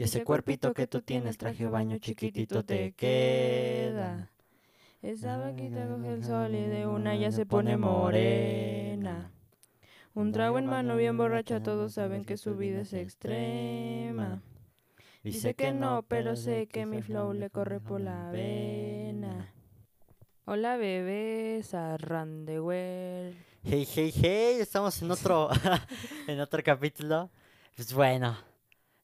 Y ese cuerpito que tú tienes, traje baño chiquitito te queda. Esa vaquita coge el sol y de una ya se pone morena. Un trago en mano bien borracha, todos saben que su vida es extrema. Dice que no, pero sé que mi flow le corre por la vena. Hola bebés, arrandewell. Hey, hey, hey, estamos en otro, en otro capítulo. Pues bueno,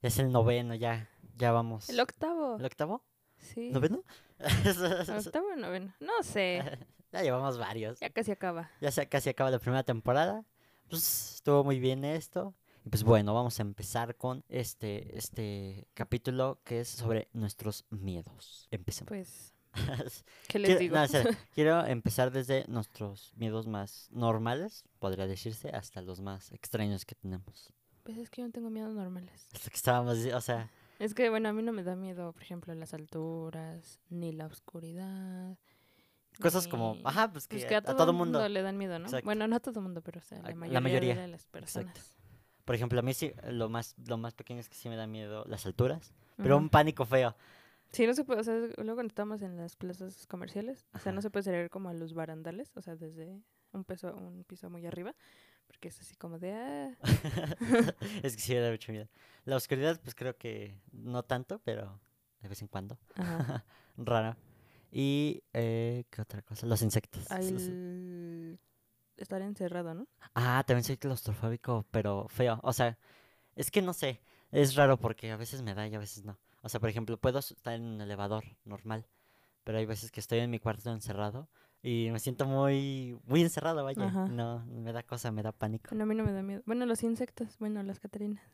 es el noveno, ya, ya vamos. El octavo. ¿El octavo? Sí. ¿Noveno? El octavo o noveno. No sé. ya llevamos varios. Ya casi acaba. Ya se, casi acaba la primera temporada. Pues estuvo muy bien esto. Y pues bueno, vamos a empezar con este, este capítulo que es sobre nuestros miedos. Empecemos. Pues, ¿qué les Quiero- digo? no, quiero empezar desde nuestros miedos más normales, podría decirse, hasta los más extraños que tenemos. Pues es que yo no tengo miedos normales. Hasta que estábamos, o sea, Es que, bueno, a mí no me da miedo, por ejemplo, las alturas, ni la oscuridad. cosas como, ni- ajá, pues que, Pues que a, a, todo, todo el mundo mundo. le dan miedo, ¿no? Exacto. Bueno, no a todo el mundo, pero o sea, la la mayoría, mayoría, de las personas. Por ejemplo, a mí sí, lo más, lo más pequeño es que sí me da miedo las alturas, pero Ujú. un pánico feo. Sí, no se puede, o sea, luego cuando estamos en las plazas comerciales, o sea, Ajá. no se puede salir como a los barandales, o sea, desde un piso, un piso muy arriba, porque es así como de, ah, es que sí me da mucho miedo. La oscuridad, pues creo que no tanto, pero de vez en cuando. Rara. Y, eh, ¿qué otra cosa? Los insectos. Al estar encerrado, ¿no? Ah, también soy claustrofóbico, pero feo. O sea, es que no sé. Es raro porque a veces me da y a veces no. O sea, por ejemplo, puedo estar en un elevador normal, pero hay veces que estoy en mi cuarto encerrado y me siento muy, muy encerrado, vaya. Ajá. No, me da cosa, me da pánico. Bueno, a mí no me da miedo. Bueno, los insectos, bueno, las catarinas.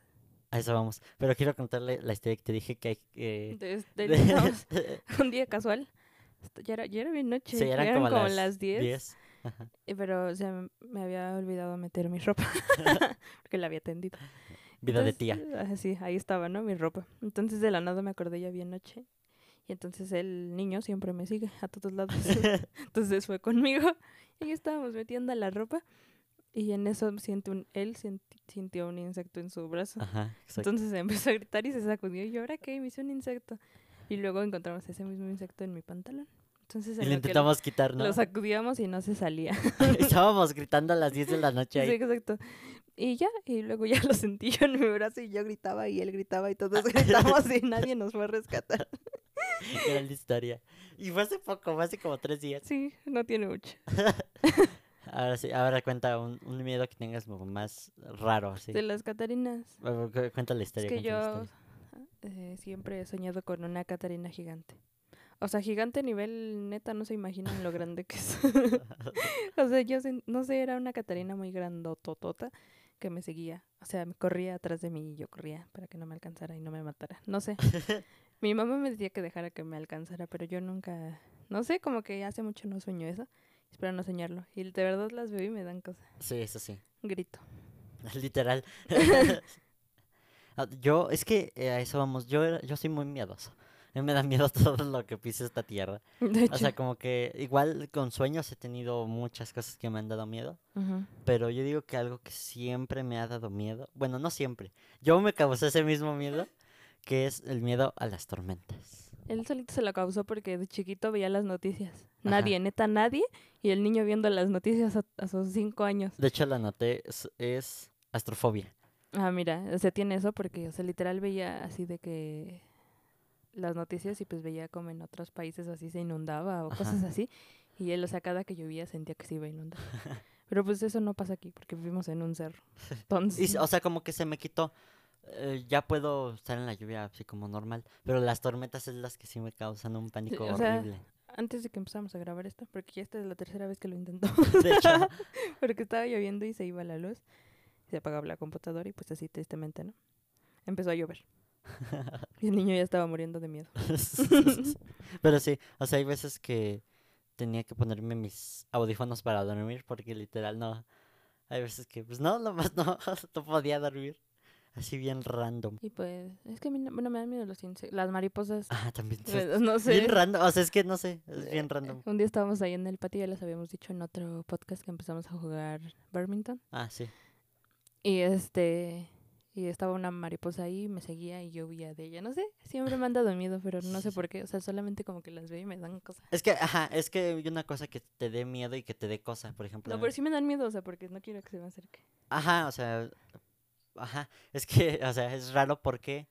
A eso vamos. Pero quiero contarle la historia que te dije que de- estábamos un día casual, ya era, ya era bien noche, Sí, eran como, como las las 10, 10. Ajá. eh, pero o sea, me había olvidado meter mi ropa, porque la había tendido. Vida de tía. Entonces, ah, sí, ahí estaba, ¿no? Mi ropa. Entonces de la nada me acordé ya bien noche. Y entonces el niño siempre me sigue a todos lados. entonces fue conmigo. Y ahí estábamos metiendo la ropa. Y en eso siento un, él sintió un insecto en su brazo. Ajá. Entonces empezó a gritar y se sacudió. Y yo, ¿ahora qué? Me hizo un insecto. Y luego encontramos ese mismo insecto en mi pantalón. Entonces Y en lo intentamos quitar, ¿no? lo sacudíamos y no se salía. Estábamos gritando a las 10 de la noche Sí, ahí. exacto. Y ya, y luego ya lo sentí yo en mi brazo y yo gritaba y él gritaba y todos gritamos y nadie nos fue a rescatar. La historia. Y fue hace poco, fue hace como tres días. Sí, no tiene mucho. Ahora sí, ahora cuenta un, un miedo que tengas como más raro, así. De las Catarinas. Cuenta la Es historia. que cuenta la yo eh, siempre he soñado con una Catarina gigante. O sea, gigante a nivel neta, no se imaginan lo grande que es. o sea, yo no sé, era una Catarina muy grandototota que me seguía. O sea, me corría atrás de mí y yo corría para que no me alcanzara y no me matara. No sé. Mi mamá me decía que dejara que me alcanzara, pero yo nunca, no sé, como que hace mucho no sueño eso. Espero no soñarlo. Y de verdad las veo y me dan cosas. Sí, eso sí. Grito. Literal. Ah, yo, es que eh, a eso vamos. Yo, era- yo soy muy miedoso. A mí me da miedo todo lo que pise esta tierra. De hecho. O sea, como que igual con sueños he tenido muchas cosas que me han dado miedo. Pero yo digo que algo que siempre me ha dado miedo, bueno, no siempre, yo me causé ese mismo miedo, que es el miedo a las tormentas. Él solito se lo causó porque de chiquito veía las noticias. Ajá. Nadie, neta nadie. Y el niño viendo las noticias a, a sus cinco años. De hecho, la noté, es, es astrofobia. Ah, mira, o sea, tiene eso porque, o sea, literal veía así de que las noticias y pues veía como en otros países así se inundaba o cosas Ajá. así. Y él, o sea, cada que llovía sentía que se iba a inundar. Pero pues eso no pasa aquí porque vivimos en un cerro. Entonces, Y, o sea, como que se me quitó. Eh, ya puedo estar en la lluvia así como normal, pero las tormentas es las que sí me causan un pánico o sea, horrible. antes de que empezamos a grabar esto, porque ya esta es la tercera vez que lo intentó. De hecho, Porque estaba lloviendo y se iba la luz. Se apagaba la computadora y pues así tristemente, ¿no? Empezó a llover. Y el niño ya estaba muriendo de miedo. pero sí, o sea, hay veces que tenía que ponerme mis audífonos para dormir porque literal no. Hay veces que, pues no, nomás no, no podía dormir. Así bien random. Y pues, es que a mí, no- bueno, me dan miedo los insectos. Las mariposas, Ah, también. eh, no sé. Bien random, o sea, es que no sé, es bien random. Un día estábamos ahí en el patio, ya les habíamos dicho en otro podcast que empezamos a jugar badminton. Ah, sí. Y este, y estaba una mariposa ahí, me seguía y yo huía de ella. No sé, siempre me han dado miedo, pero no sé por qué. O sea, solamente como que las veo y me dan cosas. Es que, ajá, es que hay una cosa que te dé miedo y que te dé cosa, por ejemplo. No, pero sí me dan miedo, o sea, porque no quiero que se me acerque. Ajá, o sea, ajá, es que, o sea, es raro porque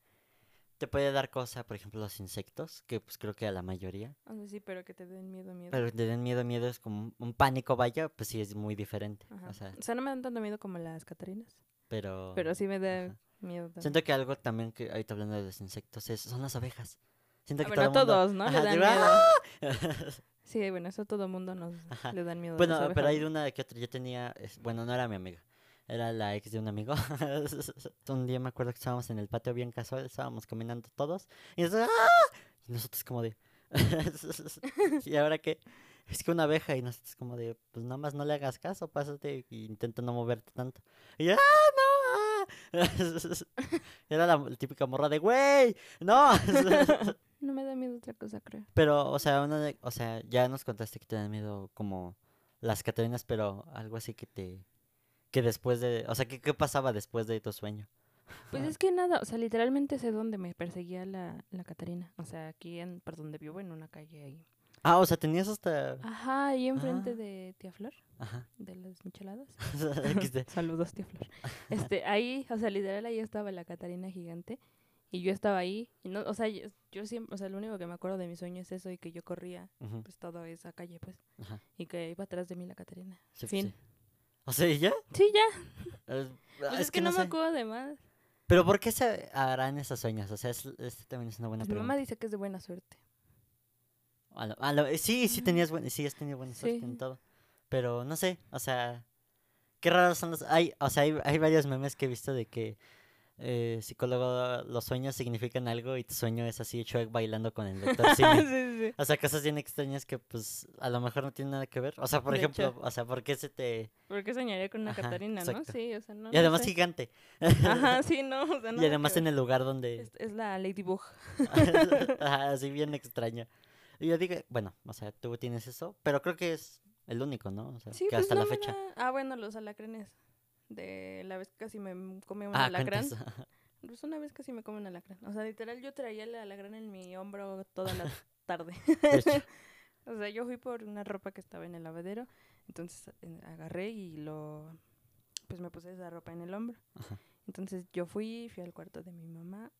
te puede dar cosa, por ejemplo, los insectos, que pues creo que a la mayoría, O sea, sí, pero que te den miedo, miedo. pero que te den miedo, miedo es como un- pánico, vaya, pues sí es muy diferente, o sea, O sea, no me dan tanto miedo como las catarinas, pero... pero sí me da ajá. miedo también. Siento que algo también que ahorita hablando de los insectos es, son las abejas. Siento Ah, que bueno, todo mundo- todos, ¿no? Le Ajá, dan miedo. ¡ah! Sí, bueno, eso todo mundo nos Ajá. le dan miedo. Bueno, pero hay ¿no? de una que otra. Yo tenía. es- Bueno, no era mi amiga. Era la ex de un amigo. un día me acuerdo que estábamos en el patio bien casual. Estábamos caminando todos. Y nosotros. ¡ah! Y nosotros, como de. ¿Y ahora qué? Es que una abeja. Y nosotros, como de. Pues nada más no le hagas caso. Pásate. Y intenta no moverte tanto. Y yo. ¡ah, no! ah". Era la, la típica morra de. ¡Güey! ¡No! No me da miedo otra cosa, creo. Pero, o sea, una de- o sea, ya nos contaste que te dan miedo como las Catarinas, pero algo así que te, que después de, o sea, ¿qué, qué pasaba después de tu sueño? Pues es que nada, o sea, literalmente sé dónde me perseguía la, la Catarina. O sea, aquí en, por donde vivo, en una calle ahí. Ah, o sea, tenías hasta, Ajá, ahí enfrente Ah. de Tía Flor, ajá, de las micheladas. Saludos, Tía Flor. Este, ahí, o sea, literal ahí estaba la Catarina gigante. Y yo estaba ahí. Y no, o sea, yo, yo siempre, o sea, lo único que me acuerdo de mi sueño es eso y que yo corría, Ujú, pues, toda esa calle, pues. ajá, Y que iba atrás de mí la Catarina. sí, Fin. sí. O sea, ¿y ya? Sí, ya. Es, Pues es, que, no, me sé. acuerdo de más. Pero ¿por qué se harán esos sueños? O sea, es, este también es una buena Pues mi pregunta. mamá dice que es de buena suerte. A lo- a lo- eh, sí, sí tenías buen, sí has tenido buena suerte en Sí. todo. Pero no sé, o sea, qué raros son los hay, o sea, hay, hay varios memes que he visto de que eh, psicólogo los sueños significan algo y tu sueño es así Shrek bailando con el doctor sí. O sea, cosas bien extrañas que pues a lo mejor no tienen nada que ver. O sea, por De ejemplo, hecho. o sea, ¿por qué se te ¿Por qué soñaría con una Ajá, Catarina, no? Sí, o sea, no. y además no sé. gigante. Ajá, sí, no. O sea, y nada además en el lugar donde es, es la Ladybug. Ajá, así bien extraño. Y yo digo, bueno, o sea, tú tienes eso, pero creo que es el único, ¿no? O sea, Sí, que pues hasta no la fecha. da- Ah, bueno, los alacranes. De la vez que casi me comí un Ah, alacrán. Pues una vez casi me comí un alacrán. O sea, literal, yo traía el alacrán en mi hombro toda la tarde. O sea, yo fui por una ropa que estaba en el lavadero. Entonces en- agarré y lo. Pues me puse esa ropa en el hombro. Ajá. Entonces yo fui, fui al cuarto de mi mamá.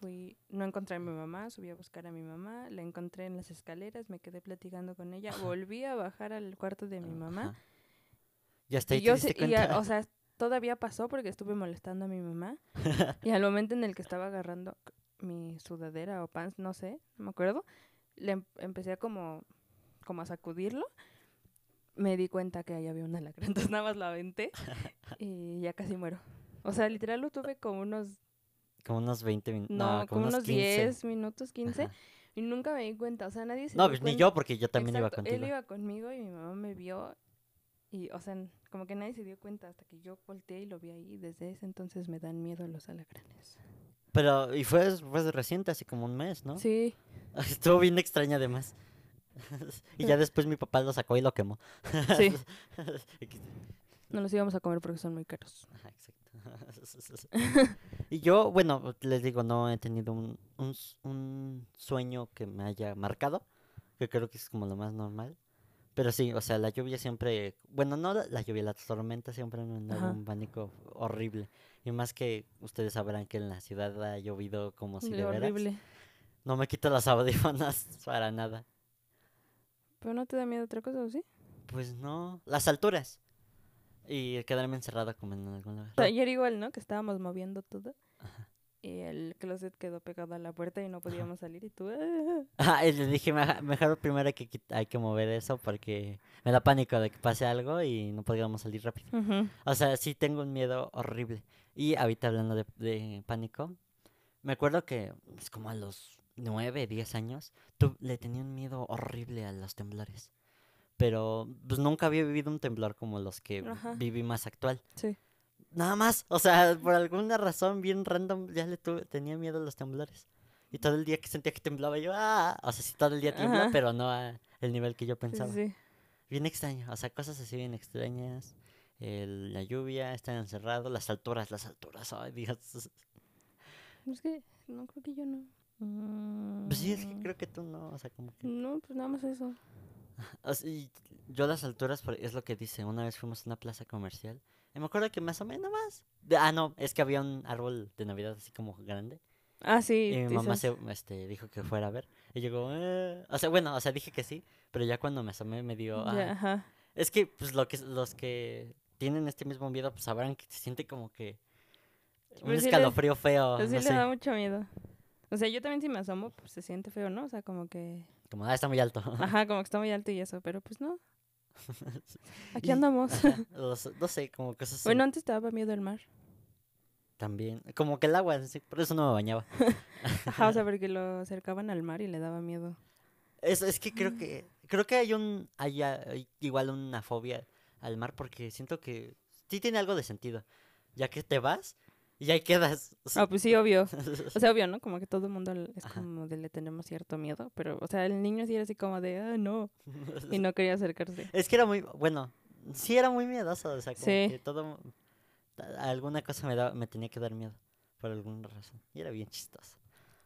Fui, no encontré a mi mamá, subí a buscar a mi mamá, la encontré en las escaleras, me quedé platicando con ella, volví a bajar al cuarto de mi mamá. Ajá. Ya está, Y yo sé- y a- o sea, todavía pasó porque estuve molestando a mi mamá. y al momento en el que estaba agarrando mi sudadera o pants, no sé, no me acuerdo, le em- empecé a como, como a sacudirlo. Me di cuenta que ahí había una lacra, entonces nada más la aventé y ya casi muero. O sea, literal lo tuve como unos, Como unos 20 minutos. no, como unos 15. 10 minutos, 15, Ajá. y nunca me di cuenta, o sea, nadie se No, pues ni yo, porque yo también iba contigo. Él iba conmigo y mi mamá me vio y, o sea, como que nadie se dio cuenta hasta que yo volteé y lo vi ahí. Desde ese entonces me dan miedo los alacranes. Pero, y fue, fue reciente, así como un mes, ¿no? Sí, Estuvo bien extraño además. y ya después mi papá lo sacó y lo quemó. sí. No los íbamos a comer porque son muy caros. Ajá, exacto. y yo, bueno, les digo, no he tenido un, un, un sueño que me haya marcado, que creo que es como lo más normal. Pero sí, o sea, la lluvia siempre, bueno, no la, la lluvia, la tormenta siempre me Ajá. un pánico horrible. Y más que ustedes sabrán que en la ciudad ha llovido como si de veras. horrible. No me quito las audífonas para nada. ¿Pero no te da miedo otra cosa o sí? Pues no, las alturas. Y quedarme encerrado como en algún lugar. Ayer igual, ¿no? Que estábamos moviendo todo. Y el closet quedó pegado a la puerta y no podíamos salir. Y tú... "Ah". Y le dije, "Meja- mejor primero hay que, hay que mover eso porque me da pánico de que pase algo y no podríamos salir rápido. Ujú. O sea, sí tengo un miedo horrible. Y ahorita hablando de, de pánico, me acuerdo que es como a los 9, 10 años, tú, le tenía un miedo horrible a los temblores. Pero pues nunca había vivido un temblor como los que Ajá. viví más actual. Sí. Nada más, o sea, por alguna razón bien random ya le tuve, tenía miedo a los temblores. Y todo el día que sentía que temblaba yo, ah, o sea, sí todo el día tembló, Ajá. pero no a el nivel que yo pensaba. sí. Bien extraño, o sea, cosas así bien extrañas. el- la lluvia, estar encerrado, las alturas, las alturas, ay Dios. Es que no creo que yo no. Pues sí, es que Mm, creo que tú no, o sea, como que... No, pues nada más eso. o sea, yo las alturas, es lo que dice, una vez fuimos a una plaza comercial, y me acuerdo que más o menos más... de- ah, no, es que había un árbol de Navidad así como grande, Ah, sí. y mi mamá se, este, dijo que fuera a ver, y llegó, "Eh", o sea, bueno, o sea, dije que sí, pero ya cuando me asomé me dio... Ya, "Ah". ajá. Es que, pues, lo que, los que tienen este mismo miedo, pues sabrán que se siente como que... Un Pues sí le- escalofrío feo, Pues sí no le sé. da mucho miedo. O sea, yo también si me asomo, pues se siente feo, ¿no? O sea, como que... Como, ah, está muy alto. Ajá, como que está muy alto y eso, pero pues no. Aquí andamos. Ajá, los- no sé, como cosas así. Bueno, antes te daba miedo el mar. También, como que el agua, sí, por eso no me bañaba. Ajá, o sea, porque lo acercaban al mar y le daba miedo. Es, es que creo que creo que hay un hay igual una fobia al mar porque siento que sí tiene algo de sentido, ya que te vas y ahí quedas. Ah, pues sí, obvio. O sea, obvio, ¿no? Como que todo el mundo es Ajá. como de le tenemos cierto miedo, pero, o sea, el niño sí era así como de, ah, no, y no quería acercarse. es que era muy bueno, sí era muy miedoso, o sea, como Sí. que todo alguna cosa me daba, me tenía que dar miedo por alguna razón y era bien chistoso.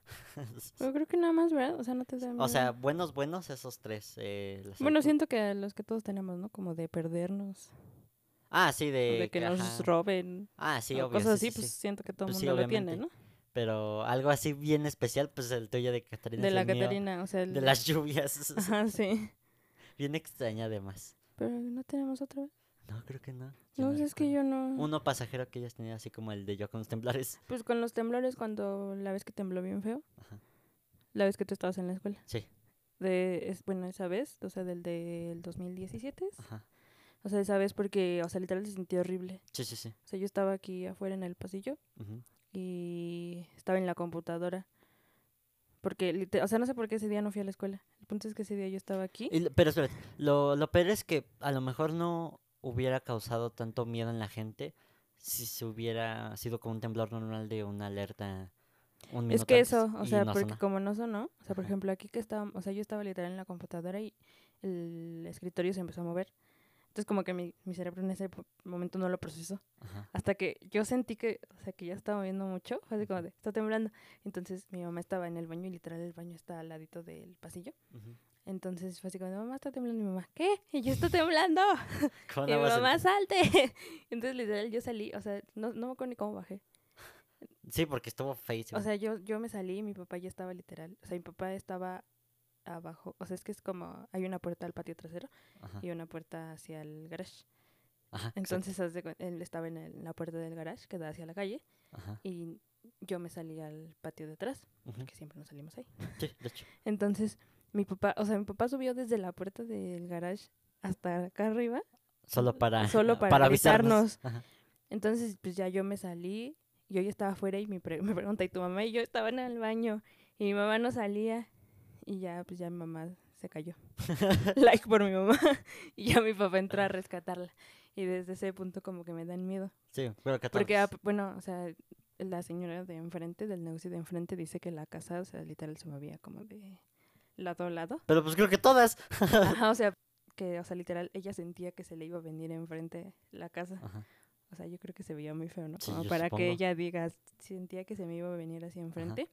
Pero creo que nada más, ¿verdad? O sea, no te da miedo. o sea, buenos buenos esos tres. eh, Bueno, siento que los que todos tenemos, ¿no? Como de perdernos, Ah, sí, de, de que nos roben, Ah, sí, o obvio. cosas sí, así, sí, pues siento que todo el Pues sí, mundo lo tiene. ¿no? Pero algo así bien especial, pues el tuyo de Catarina. De la el mío, Catarina, o sea, el De las lluvias. Ajá, sí. Bien extraña además. Pero no tenemos otra vez. No, creo que no. No, me es que yo no. Uno pasajero que ellas tenían así como el de yo con los temblores. Pues con los temblores cuando la vez que tembló bien feo. Ajá. La vez que tú estabas en la escuela. Sí. De, es, bueno, esa vez, o sea, del del 2017. Ajá. O sea, esa vez porque, o sea, literal se sintió horrible. Sí, sí, sí. O sea, yo estaba aquí afuera en el pasillo y estaba en la computadora. Porque, o sea, no sé por qué ese día no fui a la escuela. El punto es que ese día yo estaba aquí. Y pero espérate, lo, lo peor es que a lo mejor no hubiera causado tanto miedo en la gente si se hubiera sido como un temblor normal de una alerta un Es que eso, o sea, no porque sonó. como no sonó, o sea, por Ajá. ejemplo, aquí que estaba, o sea, yo estaba literal en la computadora y el escritorio se empezó a mover. Entonces como que mi, mi cerebro en ese momento no lo procesó. Ajá. Hasta que yo sentí que, o sea, que ya estaba moviendo mucho, fue así como de, está temblando. Entonces mi mamá estaba en el baño y literal el baño está al ladito del pasillo. Entonces fue así como, de, mamá está temblando. Y mi mamá, ¿qué? Y yo está temblando. ¿Cómo y mi a- mamá, salte. Entonces literal yo salí, o sea, no, no me acuerdo ni cómo bajé. Sí, porque estuvo feísimo. O sea, yo, yo me salí y mi papá ya estaba literal. O sea, mi papá estaba abajo. O sea, es que es como, hay una puerta al patio trasero Ajá. y una puerta hacia el garage. Ajá. Entonces, él estaba en, el- en la puerta del garage que da hacia la calle Ajá. y yo me salí al patio de atrás, porque siempre nos salimos ahí. Sí, de hecho. Entonces, mi papá, o sea, mi papá subió desde la puerta del garage hasta acá arriba. Solo para, Solo para avisarnos. Ajá. Entonces, pues ya yo me salí, yo ya estaba afuera y me, pre- me pregunta, ¿y tu mamá? Y yo estaba en el baño y mi mamá no salía y ya, pues ya mi mamá se cayó. like por mi mamá. y ya mi papá entró a rescatarla. Y desde ese punto como que me dan miedo. Sí, pero que Porque, ah, bueno, o sea, la señora de enfrente, del negocio de enfrente, dice que la casa, o sea, literal se movía como de lado a lado. Pero pues creo que todas. Ajá, o sea, que, o sea, literal, ella sentía que se le iba a venir enfrente la casa. Ajá. O sea, yo creo que se veía muy feo, ¿no? Como para supongo. que ella diga, sentía que se me iba a venir así enfrente.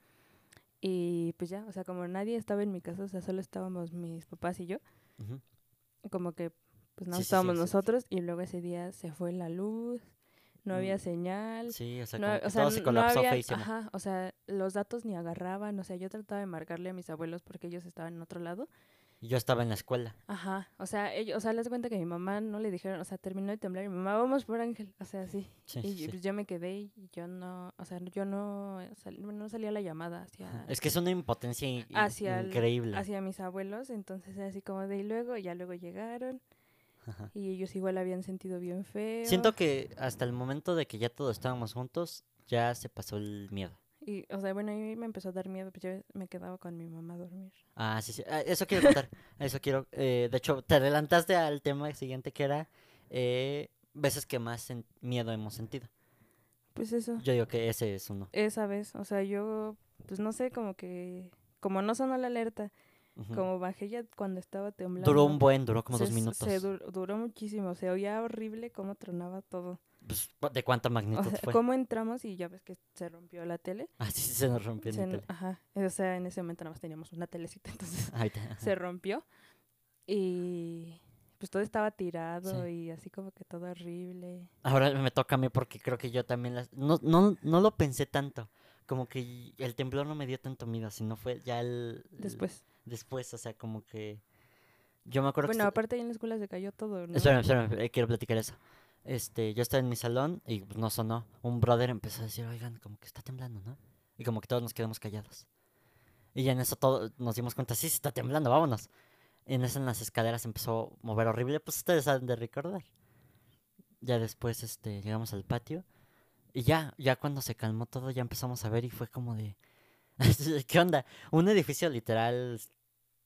Y pues ya, o sea, como nadie estaba en mi casa, o sea, solo estábamos mis papás y yo, como que pues no Sí, sí, sí, estábamos sí. nosotros y luego ese día se fue la luz, no había Mm, señal. Sí, o sea, no, o sea, todo se no colapsó había- feísimo. Ajá, o sea, los datos ni agarraban, o sea, yo trataba de marcarle a mis abuelos porque ellos estaban en otro lado. Yo estaba en la escuela. Ajá, o sea, ellos, o sea, les cuenta que mi mamá no le dijeron, o sea, terminó de temblar y mi mamá, vamos por Ángel, o sea, sí. Sí, y sí. pues yo me quedé y yo no, o sea, yo no, sal- no salía la llamada hacia. Es que es una impotencia in- Hacia el- increíble. hacia mis abuelos, entonces así como de y luego, ya luego llegaron Ajá. y ellos igual habían sentido bien feo. Siento que hasta el momento de que ya todos estábamos juntos, ya se pasó el miedo. Y, o sea, bueno, a mí me empezó a dar miedo, pues yo me quedaba con mi mamá a dormir. Ah, sí, sí. ah, Eso quiero contar. Eso quiero. eh, de hecho, te adelantaste al tema siguiente que era eh, veces que más miedo hemos sentido. Pues eso, Yo digo que ese es uno. esa vez, o sea, yo, pues no sé, como que, como no sonó la alerta como bajé ya cuando estaba temblando. Duró un buen, duró como se- dos minutos. Se dur- duró muchísimo, se oía horrible cómo tronaba todo. Pues, ¿cu- ¿De cuánta O magnitud sea, fue? cómo entramos y ya ves que se rompió la tele. Ah, sí, sí, se nos rompió Se no- tele. ajá, o sea, en ese momento nada más teníamos una telecita, entonces ajá. se rompió y pues todo estaba tirado y así como que todo horrible. Ahora me toca a mí porque creo que yo también las... No, no, no lo pensé tanto. Como que el temblor no me dio tanto miedo, sino fue ya el... el- Después. después, o sea, como que... Yo me acuerdo Bueno, que... aparte ahí en la escuela se cayó todo, ¿no? Espérame, espérame, eh, quiero platicar eso. Este, yo estaba en mi salón y pues, no sonó. Un brother empezó a decir, oigan, como que está temblando, ¿no? Y como que todos nos quedamos callados. Y en eso todo, nos dimos cuenta, sí, sí está temblando, vámonos. Y en eso en las escaleras empezó a mover horrible, pues ustedes saben de recordar. Ya después, este, llegamos al patio. Y ya, ya cuando se calmó todo, ya empezamos a ver y fue como de... ¿Qué onda? Un edificio literal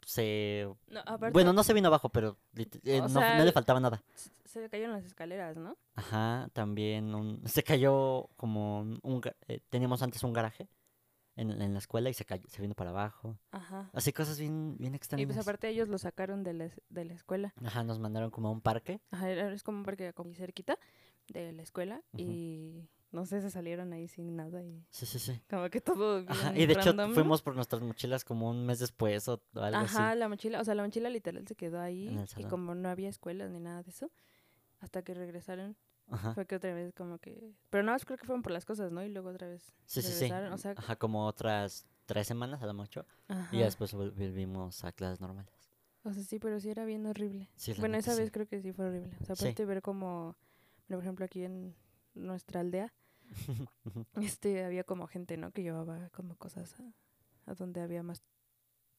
se... No, aparte, Bueno, no se vino abajo, pero eh, no, sea, no le faltaba nada. se cayeron las escaleras, ¿no? Ajá, también un- se cayó como un, eh, teníamos antes un garaje en, en la escuela y se cayó, se vino para abajo. Ajá. Así cosas bien, bien Y extrañas. pues aparte ellos lo sacaron de la, de la escuela. Ajá, nos mandaron como a un parque. Ajá, es como un parque como cerquita de la escuela y no sé, se salieron ahí sin nada y Sí, sí, sí. como que todo Ajá, y de hecho ¿no? fuimos por nuestras mochilas como un mes después o, algo Ajá, así. la mochila, o sea, la mochila literal se quedó ahí y como no había escuelas ni nada de eso, hasta que regresaron, Ajá. fue que otra vez como que... Pero más creo que fueron por las cosas, ¿no? Y luego otra vez Sí, sí, sí. regresaron, o sea... Ajá, como otras tres semanas a lo mucho. Ajá. Y después vol- volvimos a clases normales. O sea, sí, pero sí era bien horrible. Sí, Bueno, esa sí. vez creo que sí fue horrible. O sea, Sí. aparte ver como, bueno, por ejemplo, aquí en nuestra aldea, este, había como gente, ¿no? Que llevaba como cosas a, a donde había más,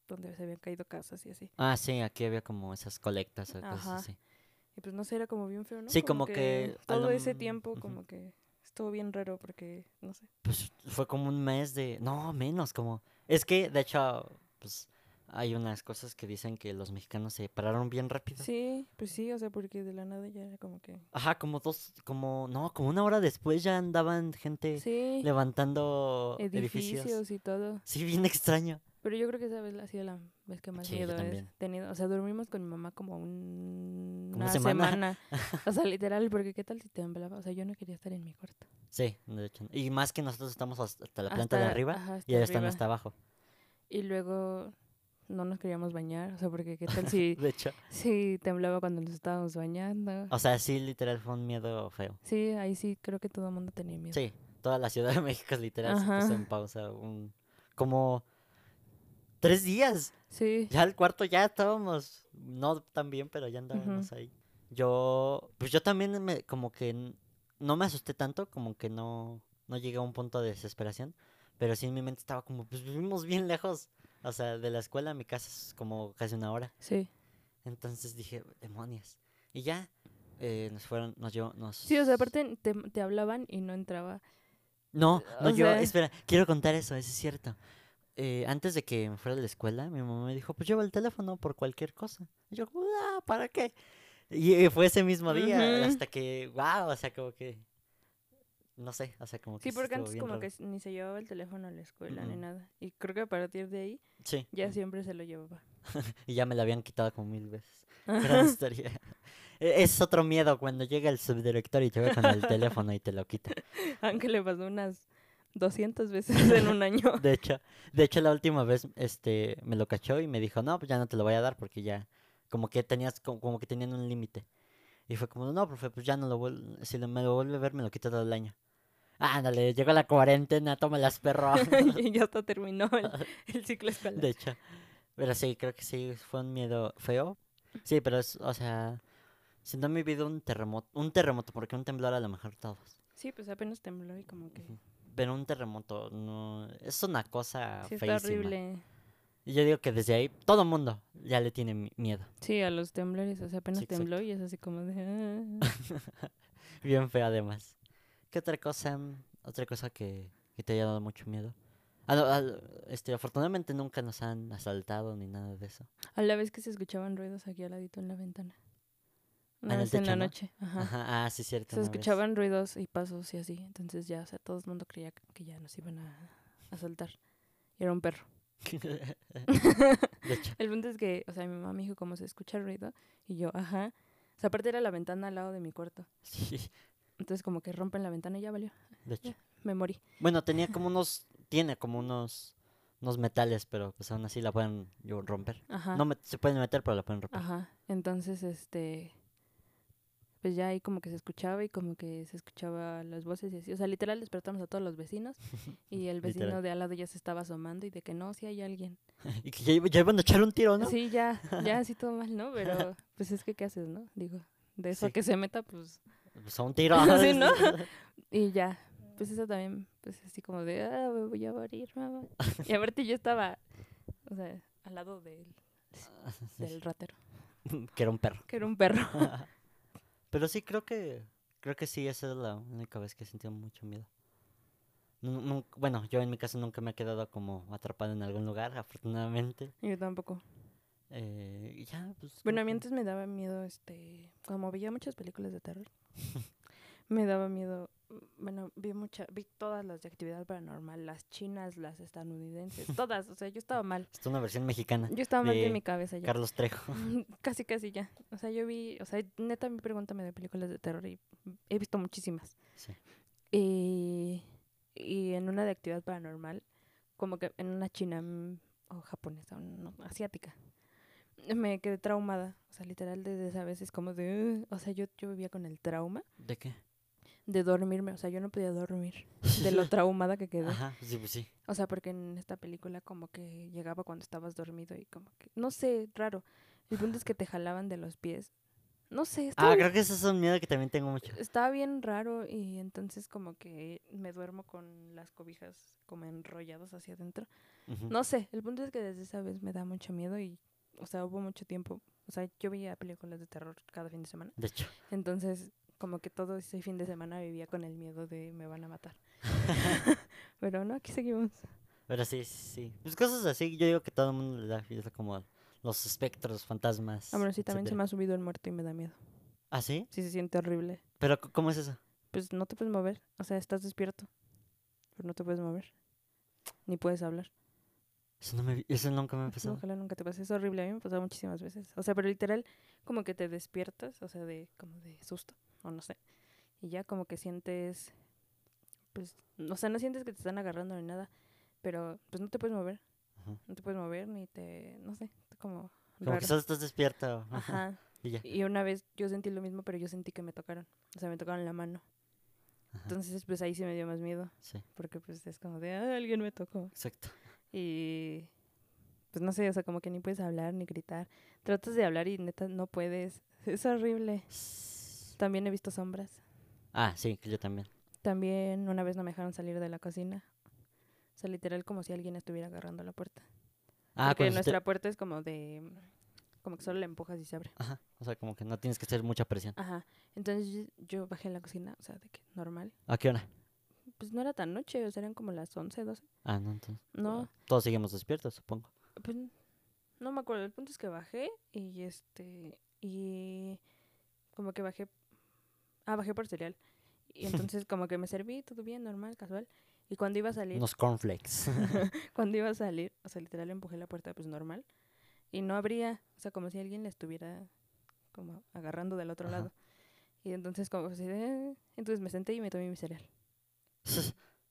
donde se habían caído casas y así. Ah, sí, aquí había como esas colectas o Ajá. cosas así. Y pues no sé, era como bien feo, ¿no? Sí, como que todo lo ese tiempo como que estuvo bien raro porque, no sé. Pues fue como un mes de... No, menos, como... Es que, de hecho, pues hay unas cosas que dicen que los mexicanos se pararon bien rápido. Sí, pues sí, o sea, porque de la nada ya era como que... Ajá, como dos, como... No, como una hora después ya andaban gente Sí, levantando edificios, edificios. y todo. Sí, bien extraño. Pero yo creo que esa vez ha sido la vez que más Sí, miedo he tenido. O sea, dormimos con mi mamá como un- una semana. semana. O sea, literal, porque qué tal si temblaba. O sea, yo no quería estar en mi cuarto. Sí, de hecho. Y más que nosotros estamos hasta la planta de arriba ajá, y ellos están hasta abajo. Y luego no nos queríamos bañar. O sea, porque qué tal si, De hecho. si temblaba cuando nos estábamos bañando. O sea, sí, literal fue un miedo feo. Sí, ahí sí creo que todo el mundo tenía miedo. Sí, toda la Ciudad de México literal se puso en pausa un... Como... Tres días. Sí. Ya al cuarto ya estábamos, no tan bien, pero ya andábamos ahí. Yo, pues yo también me, como que no me asusté tanto, como que no, no llegué a un punto de desesperación, pero sí en mi mente estaba como, pues vivimos bien lejos, o sea, de la escuela a mi casa es como casi una hora, Sí. entonces dije, demonios, y ya, eh, nos fueron, nos llevó, nos... Sí, o sea, aparte te, te hablaban y no entraba. No, no, o yo, sea- espera, quiero contar eso, eso es cierto. Eh, antes de que me fuera de la escuela, mi mamá me dijo, pues lleva el teléfono por cualquier cosa. Y yo, ah, ¿para qué? Y fue ese mismo día, hasta que, wow, o sea, como que, no sé, o sea, como que Sí, porque antes como raro. que ni se llevaba el teléfono a la escuela ni nada. Y creo que a partir de ahí Sí, ya siempre se lo llevaba. y ya me la habían quitado como mil veces. Gran historia. E- Es otro miedo cuando llega el subdirector y te ve con el teléfono y te lo quita. Aunque le pasó unas 200 veces en un año. De hecho, de hecho la última vez este me lo cachó y me dijo, "No, pues ya no te lo voy a dar porque ya como que tenías como, como que tenían un límite." Y fue como, "No, profe, pues ya no lo vuel- si lo- me lo vuelve a ver me lo quita todo el año." Ándale, llegó la cuarentena, tómalas, perro. y ya hasta terminó el, el ciclo escolar. de hecho. Pero sí, creo que sí fue un miedo feo. Sí, pero es, o sea, si no he vivido un terremoto, un terremoto, porque un temblor a lo mejor todos. Sí, pues apenas tembló y como que... Pero un terremoto no es una cosa Sí, está horrible. Y yo digo que desde ahí todo el mundo ya le tiene mi- miedo. Sí, a los temblores, o sea, apenas Sí, tembló y es así como de... ah. Bien feo además. ¿Qué otra cosa? mm, Otra cosa que, que te haya dado mucho miedo. Ah, no, ah, este, afortunadamente nunca nos han asaltado ni nada de eso. A la vez que se escuchaban ruidos aquí al ladito en la ventana. Una en vez en la ¿no? noche. Ajá. Ajá, ah, sí, cierto. Se vez. escuchaban ruidos y pasos y así. Entonces ya, o sea, todo el mundo creía que ya nos iban a asaltar. Y era un perro. De hecho, El punto es que, o sea, mi mamá me dijo cómo se escucha el ruido y yo, ajá. O sea, aparte era la ventana al lado de mi cuarto. sí, Entonces como que rompen la ventana y ya valió. de hecho. Me morí. Bueno, tenía como unos, tiene como unos, unos metales, pero pues aún así la pueden yo, romper. Ajá. No me- se pueden meter, pero la pueden romper. Ajá. Entonces, este, pues ya ahí como que se escuchaba y como que se escuchaba las voces y así. O sea, literal despertamos a todos los vecinos y el vecino Literal. de al lado ya se estaba asomando y de que no, si hay alguien. Y que ya, ya iban a echar un tiro, ¿no? Sí, ya, ya así todo mal, ¿no? Pero pues es que, ¿qué haces, no? Digo, de eso a que se meta, pues, Pues a un tiro. Sí, ¿no? y ya. Pues eso también, pues así como de, ah, me voy a morir, mamá. Y aparte yo estaba, o sea, al lado del, del ratero, que era un perro. que era un perro. Pero sí, creo que creo que sí, esa es la única vez que he sentido mucho miedo. Bueno, yo en mi caso nunca me he quedado como atrapado en algún lugar, afortunadamente. Yo tampoco. Eh, ya, pues. Bueno, a mí antes me daba miedo, este, como veía muchas películas de terror, me daba miedo, bueno, vi mucha, vi todas las de actividad paranormal, las chinas, las estadounidenses, todas, o sea, yo estaba mal. Es una versión mexicana. Yo estaba mal de mi cabeza ya. Carlos Trejo. Casi, casi ya. O sea, yo vi, o sea, neta, mi pregúntame de películas de terror y he visto muchísimas. Sí. Y, y en una de actividad paranormal, como que en una china mm, o japonesa, no, asiática, me quedé traumada. O sea, literal, desde esa vez es como de... O sea, yo, yo vivía con el trauma ¿De qué? de dormirme. O sea, yo no podía dormir de lo traumada que quedé. Ajá, sí, pues sí. O sea, porque en esta película como que llegaba cuando estabas dormido y como que... No sé, raro. El punto es que te jalaban de los pies. No sé, Ah, bien, creo que ese es un miedo que también tengo mucho. estaba bien raro y entonces como que me duermo con las cobijas como enrolladas hacia adentro. No sé, el punto es que desde esa vez me da mucho miedo y, o sea, hubo mucho tiempo. O sea, yo veía películas de terror cada fin de semana. De hecho. Entonces, como que todo ese fin de semana vivía con el miedo de me van a matar. Pero no, aquí seguimos. Pero sí, sí, sí. Pues cosas así, yo digo que todo el mundo le da miedo como los espectros, fantasmas. Ah, bueno, sí, también se me ha subido el muerto y me da miedo. ¿Ah, sí? Sí se siente horrible. Pero ¿cómo es eso? Pues no te puedes mover. O sea, estás despierto. Pero no te puedes mover. Ni puedes hablar. Eso, no me, eso nunca me ha pasado. Ojalá nunca te pase. Es horrible. A mí me ha pasado muchísimas veces. O sea, pero literal, como que te despiertas. O sea, de como de susto. O no sé. Y ya como que sientes... Pues, o sea, no sientes que te están agarrando ni nada. Pero pues no te puedes mover. No te puedes mover ni te... No sé. Como... Como raro. que solo estás despierto. Ajá. Y ya. Y una vez yo sentí lo mismo, pero yo sentí que me tocaron. O sea, me tocaron la mano. Ajá, Entonces, pues ahí sí me dio más miedo. Sí, Porque pues es como de, ah, alguien me tocó. exacto. Y pues no sé, o sea, como que ni puedes hablar ni gritar. Tratas de hablar y neta no puedes. Es horrible. También he visto sombras. Ah, sí, que yo también. También una vez no me dejaron salir de la cocina. O sea, literal como si alguien estuviera agarrando la puerta. Ah, Porque te- nuestra puerta es como de... Como que solo la empujas y se abre. Ajá, o sea, como que no tienes que hacer mucha presión. Ajá. Entonces yo, yo bajé a la cocina, o sea, de que normal. ¿A qué hora? Pues no era tan noche, o sea, eran como las 11, 12. Ah, no, entonces. No, Todos seguimos despiertos, supongo. pues no me acuerdo. El punto es que bajé y este. Y como que bajé. Ah, bajé por cereal. Y entonces, como que me serví, todo bien, normal, casual. Y cuando iba a salir, Unos cornflakes. cuando iba a salir, o sea, literal empujé la puerta, pues normal. Y no abría, o sea, como si alguien le estuviera como agarrando del otro Ajá. lado. Y entonces, como así. Entonces me senté y me tomé mi cereal.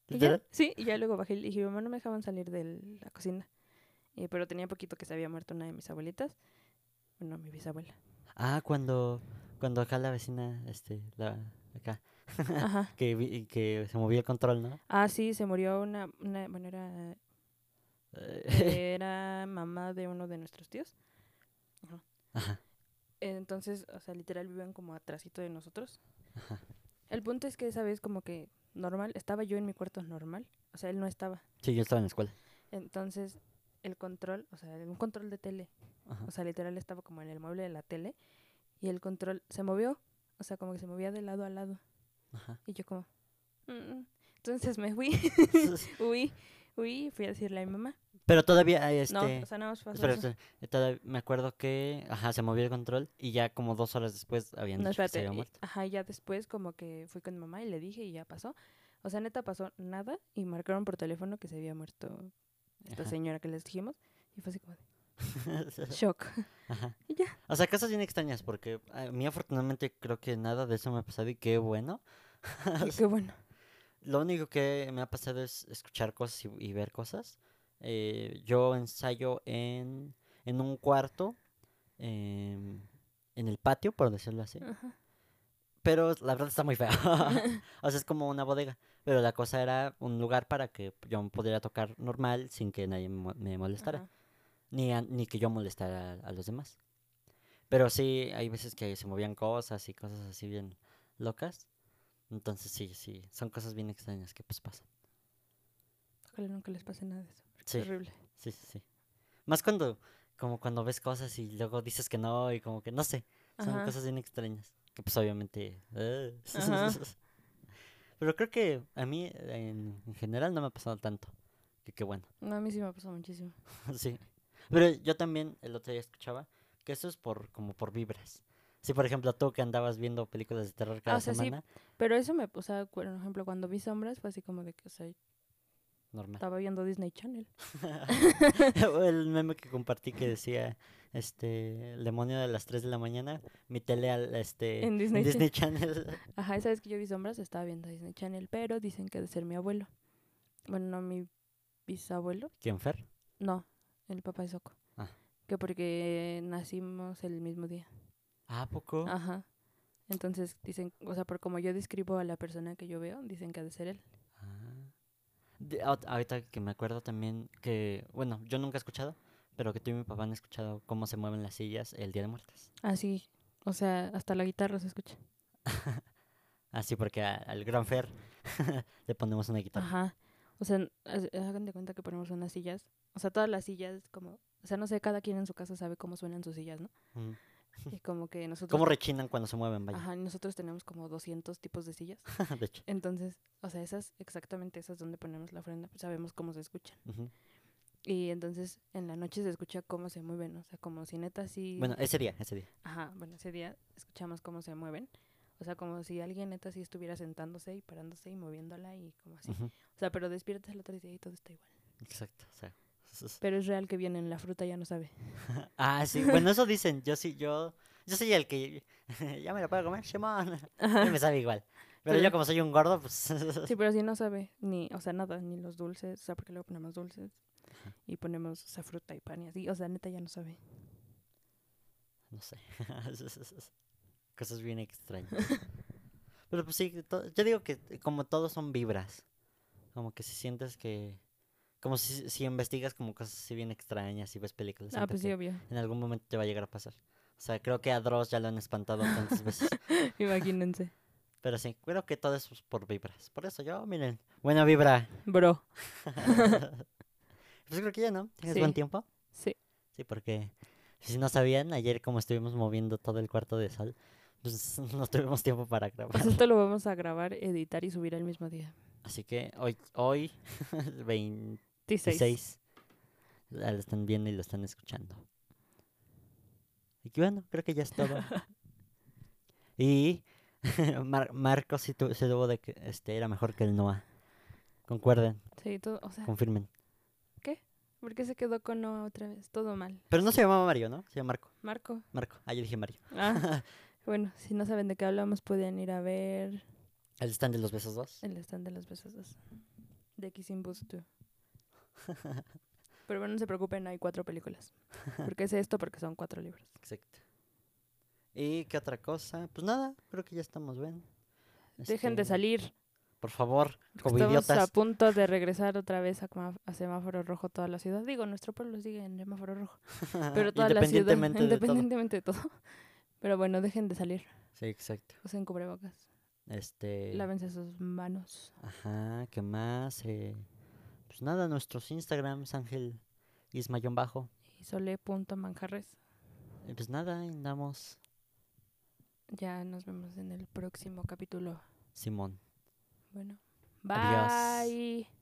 Y ya, sí, y ya luego bajé y dije, mamá, no me dejaban salir de la cocina. Y, pero tenía poquito que se había muerto una de mis abuelitas. Bueno, mi bisabuela. Ah, cuando, cuando acá la vecina, este, la, acá, Ajá. que, vi- que se movía el control, ¿no? Ah, sí, se murió una, una bueno, era, Eh, era mamá de uno de nuestros tíos. Ajá, Entonces, o sea, literal viven como atrásito de nosotros. ajá. El punto es que esa vez como que normal, estaba yo en mi cuarto normal. O sea, él no estaba. Sí, yo estaba en la escuela. Entonces, el control, o sea, un control de tele. Ajá. O sea, literal estaba como en el mueble de la tele. Y el control se movió. O sea, como que se movía de lado a lado. Ajá. Y yo como... "Mm, mm". Entonces me fui, huí, huí fui a decirle a mi mamá. Pero todavía, este... No, o sea, nada más pasó eso. eh, todavía me acuerdo que, ajá, se movió el control y ya como dos horas después habían No, dicho que se espérate. había y- muerto. Ajá, ya después como que fui con mi mamá y le dije y ya pasó. O sea, neta pasó nada y marcaron por teléfono que se había muerto esta Ajá. señora que les dijimos. Y fue así como de shock. Ajá. Y ya. O sea, cosas bien extrañas, porque a mí afortunadamente creo que nada de eso me ha pasado y qué bueno. Y qué bueno. Lo único que me ha pasado es escuchar cosas y, y ver cosas. Eh, yo ensayo en, en un cuarto, em, en el patio, por decirlo así. Ajá. Pero la verdad está muy feo. o sea, es como una bodega. Pero la cosa era un lugar para que yo pudiera tocar normal sin que nadie me mo- me molestara. Ajá. Ni, a- ni que yo molestara a, a los demás. Pero sí, hay veces que se movían cosas y cosas así bien locas. Entonces sí, sí, son cosas bien extrañas que pues pasan. Ojalá nunca les pase nada de eso. Porque Sí. Sí, sí, sí. Más cuando, como cuando ves cosas y luego dices que no y como que no sé. Son Ajá. cosas bien extrañas. Que pues obviamente... eh. Pero creo que a mí en, en general no me ha pasado tanto. Que qué bueno. No, a mí sí me ha pasado muchísimo. sí. Pero yo también el otro día escuchaba que eso es por como por vibras. Si por ejemplo tú que andabas viendo películas de terror cada o sea, sí, semana, Pero eso me, o sea, por ejemplo, cuando vi sombras fue así como de que, o sea, normal. estaba viendo Disney Channel. El meme que compartí que decía este el demonio de las 3 de la mañana, mi tele al este En Disney Channel. Ajá, esa vez que yo vi sombras estaba viendo Disney Channel, pero dicen que ha de ser mi abuelo. Bueno, no mi bisabuelo. ¿Quién Fer? No, el papá de Soco. Ah. Que porque nacimos el mismo día. Ah, ¿a poco? Ajá. Entonces dicen, o sea, por como yo describo a la persona que yo veo, dicen que ha de ser él. Ah. De- ahorita que me acuerdo también que, bueno, yo nunca he escuchado, pero que tú y mi papá han escuchado cómo se mueven las sillas el Día de Muertos. Así, o sea, hasta la guitarra se escucha. Así porque a- al gran Fer le ponemos una guitarra. Ajá. O sea, hagan de cuenta que ponemos unas sillas. O sea, todas las sillas como, o sea, no sé, cada quien en su casa sabe cómo suenan sus sillas, ¿no? Mm. Y como que nosotros ¿Cómo rechinan cuando se mueven? Vaya. Ajá, nosotros tenemos como 200 tipos de sillas. de hecho. Entonces, o sea, esas, exactamente esas donde ponemos la ofrenda, pues sabemos cómo se escuchan. Ujú. Y entonces en la noche se escucha cómo se mueven, o sea, como si neta sí... Bueno, ese día, ese día. Ajá, bueno, ese día escuchamos cómo se mueven. O sea, como si alguien neta sí estuviera sentándose y parándose y moviéndola y como así. Ujú. O sea, pero despiertas el otro día y todo está igual. Exacto. o sea, Pero es real que viene en la fruta, ya no sabe. Ah, sí, bueno, eso dicen. Yo sí, yo, yo soy el que ya me la puedo comer, Simón. Y me sabe igual. Pero yo como soy un gordo, pues Sí, pero sí no sabe ni, o sea, nada, ni los dulces, o sea, porque luego ponemos dulces y ponemos, o sea, fruta y pan y así. O sea, neta ya no sabe. no sé. Cosas bien extrañas. Pero pues sí, yo digo que como todos son vibras. Como que si sientes que como si, si investigas como cosas así bien extrañas y ves películas, Ah, pues sí, obvio. en algún momento te va a llegar a pasar. O sea, creo que a Dross ya lo han espantado tantas veces. Imagínense. Pero sí, creo que todo eso es por vibras. Por eso yo, miren, buena vibra. Bro. Pues creo que ya, ¿no? ¿Tienes Sí. buen tiempo? Sí. Sí, porque si no sabían, ayer como estuvimos moviendo todo el cuarto de sal, pues no tuvimos tiempo para grabar. Pues esto lo vamos a grabar, editar y subir el mismo día. Así que hoy, hoy 26, 16. la lo están viendo y lo están escuchando. Y bueno, creo que ya es todo. y Mar- Marcos sí tu- se tuvo de que este era mejor que el Noah. Concuerden, Sí, todo, o sea, confirmen. ¿por qué se quedó con Noah otra vez? Todo mal. Pero no se llamaba Mario, ¿no? Se llama Marco. Marco. Marco. Ah, yo dije Mario. Ah, bueno, si no saben de qué hablamos, pueden ir a ver El stand de los besos 2. el stand de los besos dos. De Kissing Booth 2. Pero bueno, no se preocupen, hay cuatro películas. ¿Por qué es esto? Porque son cuatro libros. Exacto. ¿Y qué otra cosa? Pues nada, creo que ya estamos bien. Dejen de Este, salir. Por favor, como Estamos idiotas. a punto de regresar otra vez a, a semáforo rojo toda la ciudad. Digo, nuestro pueblo sigue en semáforo rojo. Pero toda la ciudad, Independientemente de todo. independientemente de todo. Pero bueno, dejen de salir. Sí, exacto. Usen cubrebocas. Este. Lávense sus manos. Ajá, ¿qué más? Eh, pues nada, nuestros Instagrams, Ángel Ismayón Bajo. Y sole.manjarres. Eh, Pues nada, andamos Ya nos vemos en el próximo capítulo. Simón. Bueno. Adiós. Bye.